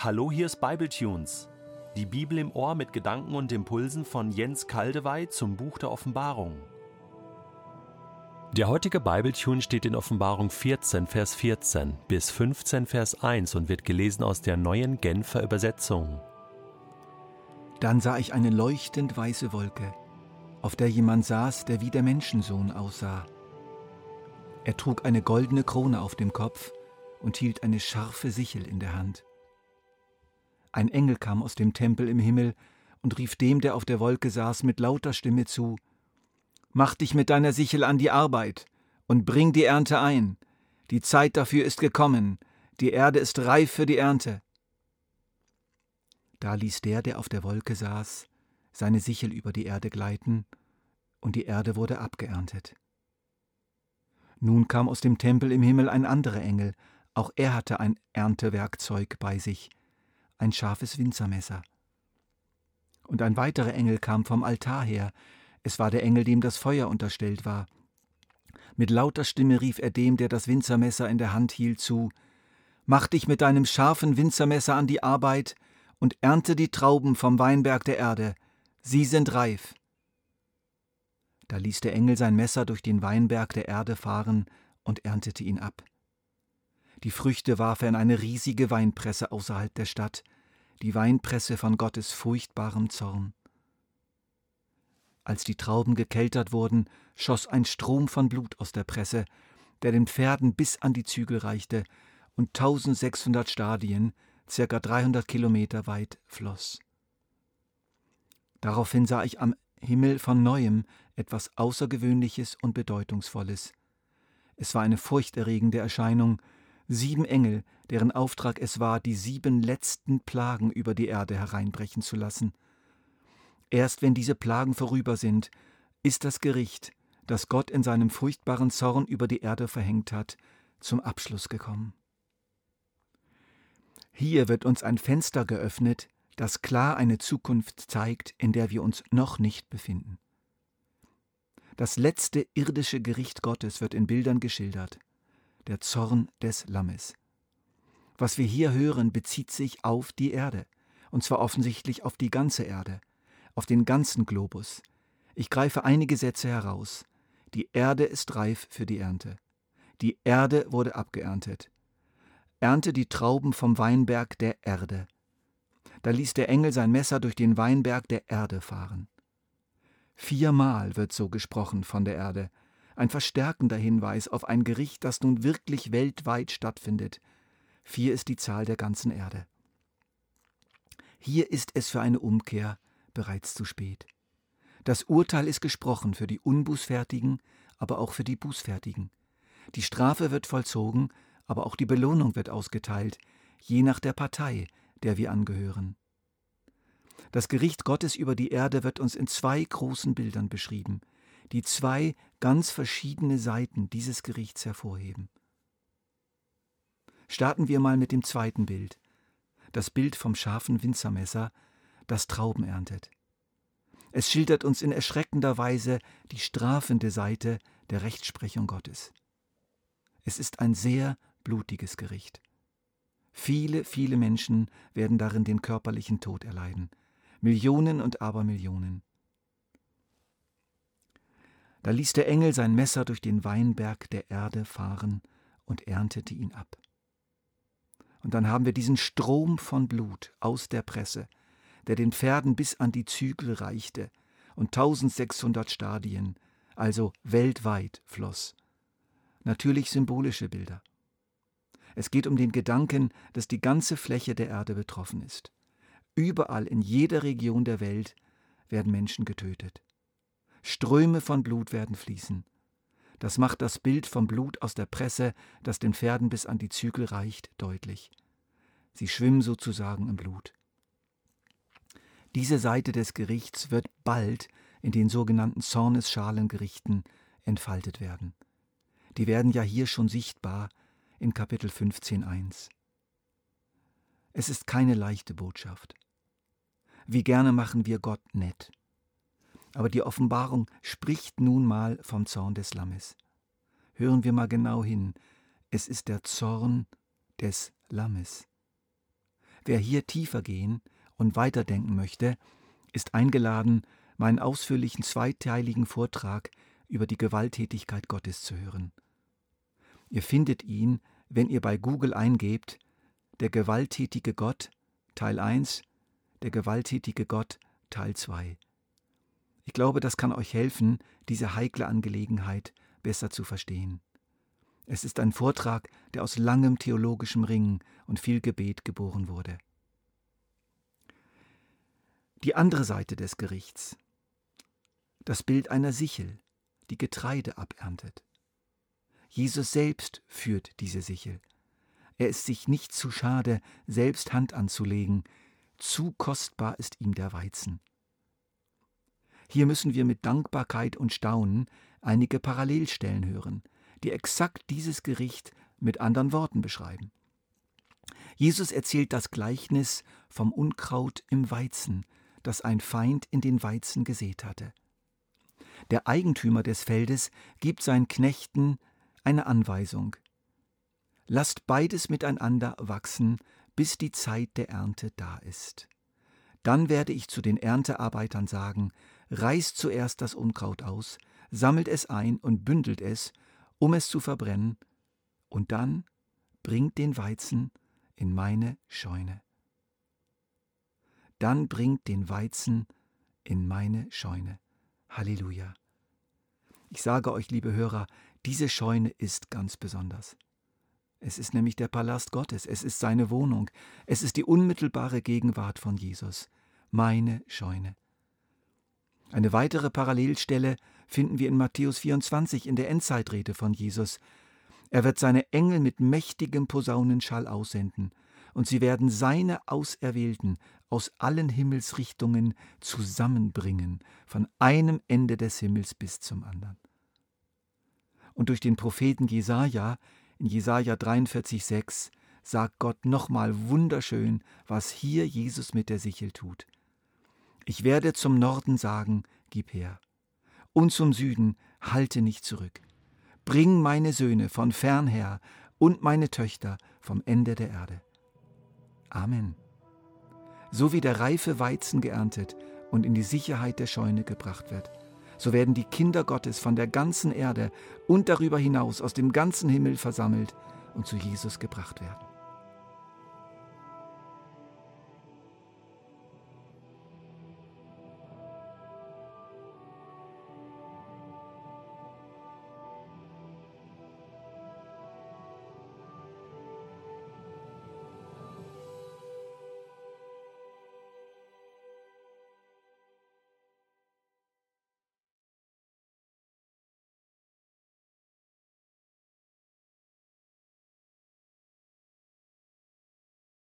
Hallo, hier ist Bibletunes. Die Bibel im Ohr mit Gedanken und Impulsen von Jens Kaldewey zum Buch der Offenbarung. Der heutige Bibletune steht in Offenbarung 14, Vers 14 bis 15, Vers 1 und wird gelesen aus der neuen Genfer Übersetzung. Dann sah ich eine leuchtend weiße Wolke, auf der jemand saß, der wie der Menschensohn aussah. Er trug eine goldene Krone auf dem Kopf und hielt eine scharfe Sichel in der Hand. Ein Engel kam aus dem Tempel im Himmel und rief dem, der auf der Wolke saß, mit lauter Stimme zu Mach dich mit deiner Sichel an die Arbeit und bring die Ernte ein. Die Zeit dafür ist gekommen, die Erde ist reif für die Ernte. Da ließ der, der auf der Wolke saß, seine Sichel über die Erde gleiten, und die Erde wurde abgeerntet. Nun kam aus dem Tempel im Himmel ein anderer Engel, auch er hatte ein Erntewerkzeug bei sich, ein scharfes Winzermesser. Und ein weiterer Engel kam vom Altar her, es war der Engel, dem das Feuer unterstellt war. Mit lauter Stimme rief er dem, der das Winzermesser in der Hand hielt, zu Mach dich mit deinem scharfen Winzermesser an die Arbeit und ernte die Trauben vom Weinberg der Erde, sie sind reif. Da ließ der Engel sein Messer durch den Weinberg der Erde fahren und erntete ihn ab. Die Früchte warf er in eine riesige Weinpresse außerhalb der Stadt, die Weinpresse von Gottes furchtbarem Zorn. Als die Trauben gekeltert wurden, schoss ein Strom von Blut aus der Presse, der den Pferden bis an die Zügel reichte und 1600 Stadien, circa 300 Kilometer weit, floss. Daraufhin sah ich am Himmel von neuem etwas Außergewöhnliches und Bedeutungsvolles. Es war eine furchterregende Erscheinung, sieben Engel, deren Auftrag es war, die sieben letzten Plagen über die Erde hereinbrechen zu lassen. Erst wenn diese Plagen vorüber sind, ist das Gericht, das Gott in seinem furchtbaren Zorn über die Erde verhängt hat, zum Abschluss gekommen. Hier wird uns ein Fenster geöffnet, das klar eine Zukunft zeigt, in der wir uns noch nicht befinden. Das letzte irdische Gericht Gottes wird in Bildern geschildert der Zorn des Lammes. Was wir hier hören, bezieht sich auf die Erde, und zwar offensichtlich auf die ganze Erde, auf den ganzen Globus. Ich greife einige Sätze heraus. Die Erde ist reif für die Ernte. Die Erde wurde abgeerntet. Ernte die Trauben vom Weinberg der Erde. Da ließ der Engel sein Messer durch den Weinberg der Erde fahren. Viermal wird so gesprochen von der Erde, ein verstärkender Hinweis auf ein Gericht, das nun wirklich weltweit stattfindet. Vier ist die Zahl der ganzen Erde. Hier ist es für eine Umkehr bereits zu spät. Das Urteil ist gesprochen für die Unbußfertigen, aber auch für die Bußfertigen. Die Strafe wird vollzogen, aber auch die Belohnung wird ausgeteilt, je nach der Partei, der wir angehören. Das Gericht Gottes über die Erde wird uns in zwei großen Bildern beschrieben die zwei ganz verschiedene Seiten dieses Gerichts hervorheben. Starten wir mal mit dem zweiten Bild, das Bild vom scharfen Winzermesser, das Trauben erntet. Es schildert uns in erschreckender Weise die strafende Seite der Rechtsprechung Gottes. Es ist ein sehr blutiges Gericht. Viele, viele Menschen werden darin den körperlichen Tod erleiden. Millionen und Abermillionen. Da ließ der Engel sein Messer durch den Weinberg der Erde fahren und erntete ihn ab. Und dann haben wir diesen Strom von Blut aus der Presse, der den Pferden bis an die Zügel reichte und 1600 Stadien, also weltweit floss. Natürlich symbolische Bilder. Es geht um den Gedanken, dass die ganze Fläche der Erde betroffen ist. Überall in jeder Region der Welt werden Menschen getötet. Ströme von Blut werden fließen. Das macht das Bild vom Blut aus der Presse, das den Pferden bis an die Zügel reicht, deutlich. Sie schwimmen sozusagen im Blut. Diese Seite des Gerichts wird bald in den sogenannten Zornesschalengerichten entfaltet werden. Die werden ja hier schon sichtbar in Kapitel 15.1. Es ist keine leichte Botschaft. Wie gerne machen wir Gott nett. Aber die Offenbarung spricht nun mal vom Zorn des Lammes. Hören wir mal genau hin. Es ist der Zorn des Lammes. Wer hier tiefer gehen und weiterdenken möchte, ist eingeladen, meinen ausführlichen zweiteiligen Vortrag über die Gewalttätigkeit Gottes zu hören. Ihr findet ihn, wenn ihr bei Google eingebt, der gewalttätige Gott Teil 1, der gewalttätige Gott Teil 2. Ich glaube, das kann euch helfen, diese heikle Angelegenheit besser zu verstehen. Es ist ein Vortrag, der aus langem theologischem Ringen und viel Gebet geboren wurde. Die andere Seite des Gerichts. Das Bild einer Sichel, die Getreide aberntet. Jesus selbst führt diese Sichel. Er ist sich nicht zu schade, selbst Hand anzulegen. Zu kostbar ist ihm der Weizen. Hier müssen wir mit Dankbarkeit und Staunen einige Parallelstellen hören, die exakt dieses Gericht mit anderen Worten beschreiben. Jesus erzählt das Gleichnis vom Unkraut im Weizen, das ein Feind in den Weizen gesät hatte. Der Eigentümer des Feldes gibt seinen Knechten eine Anweisung. Lasst beides miteinander wachsen, bis die Zeit der Ernte da ist. Dann werde ich zu den Erntearbeitern sagen, reißt zuerst das Unkraut aus, sammelt es ein und bündelt es, um es zu verbrennen, und dann bringt den Weizen in meine Scheune. Dann bringt den Weizen in meine Scheune. Halleluja. Ich sage euch, liebe Hörer, diese Scheune ist ganz besonders. Es ist nämlich der Palast Gottes, es ist seine Wohnung, es ist die unmittelbare Gegenwart von Jesus, meine Scheune. Eine weitere Parallelstelle finden wir in Matthäus 24 in der Endzeitrede von Jesus. Er wird seine Engel mit mächtigem Posaunenschall aussenden, und sie werden seine Auserwählten aus allen Himmelsrichtungen zusammenbringen, von einem Ende des Himmels bis zum anderen. Und durch den Propheten Jesaja, in Jesaja 43,6, sagt Gott nochmal wunderschön, was hier Jesus mit der Sichel tut. Ich werde zum Norden sagen, gib her, und zum Süden, halte nicht zurück. Bring meine Söhne von fern her und meine Töchter vom Ende der Erde. Amen. So wie der reife Weizen geerntet und in die Sicherheit der Scheune gebracht wird, so werden die Kinder Gottes von der ganzen Erde und darüber hinaus aus dem ganzen Himmel versammelt und zu Jesus gebracht werden.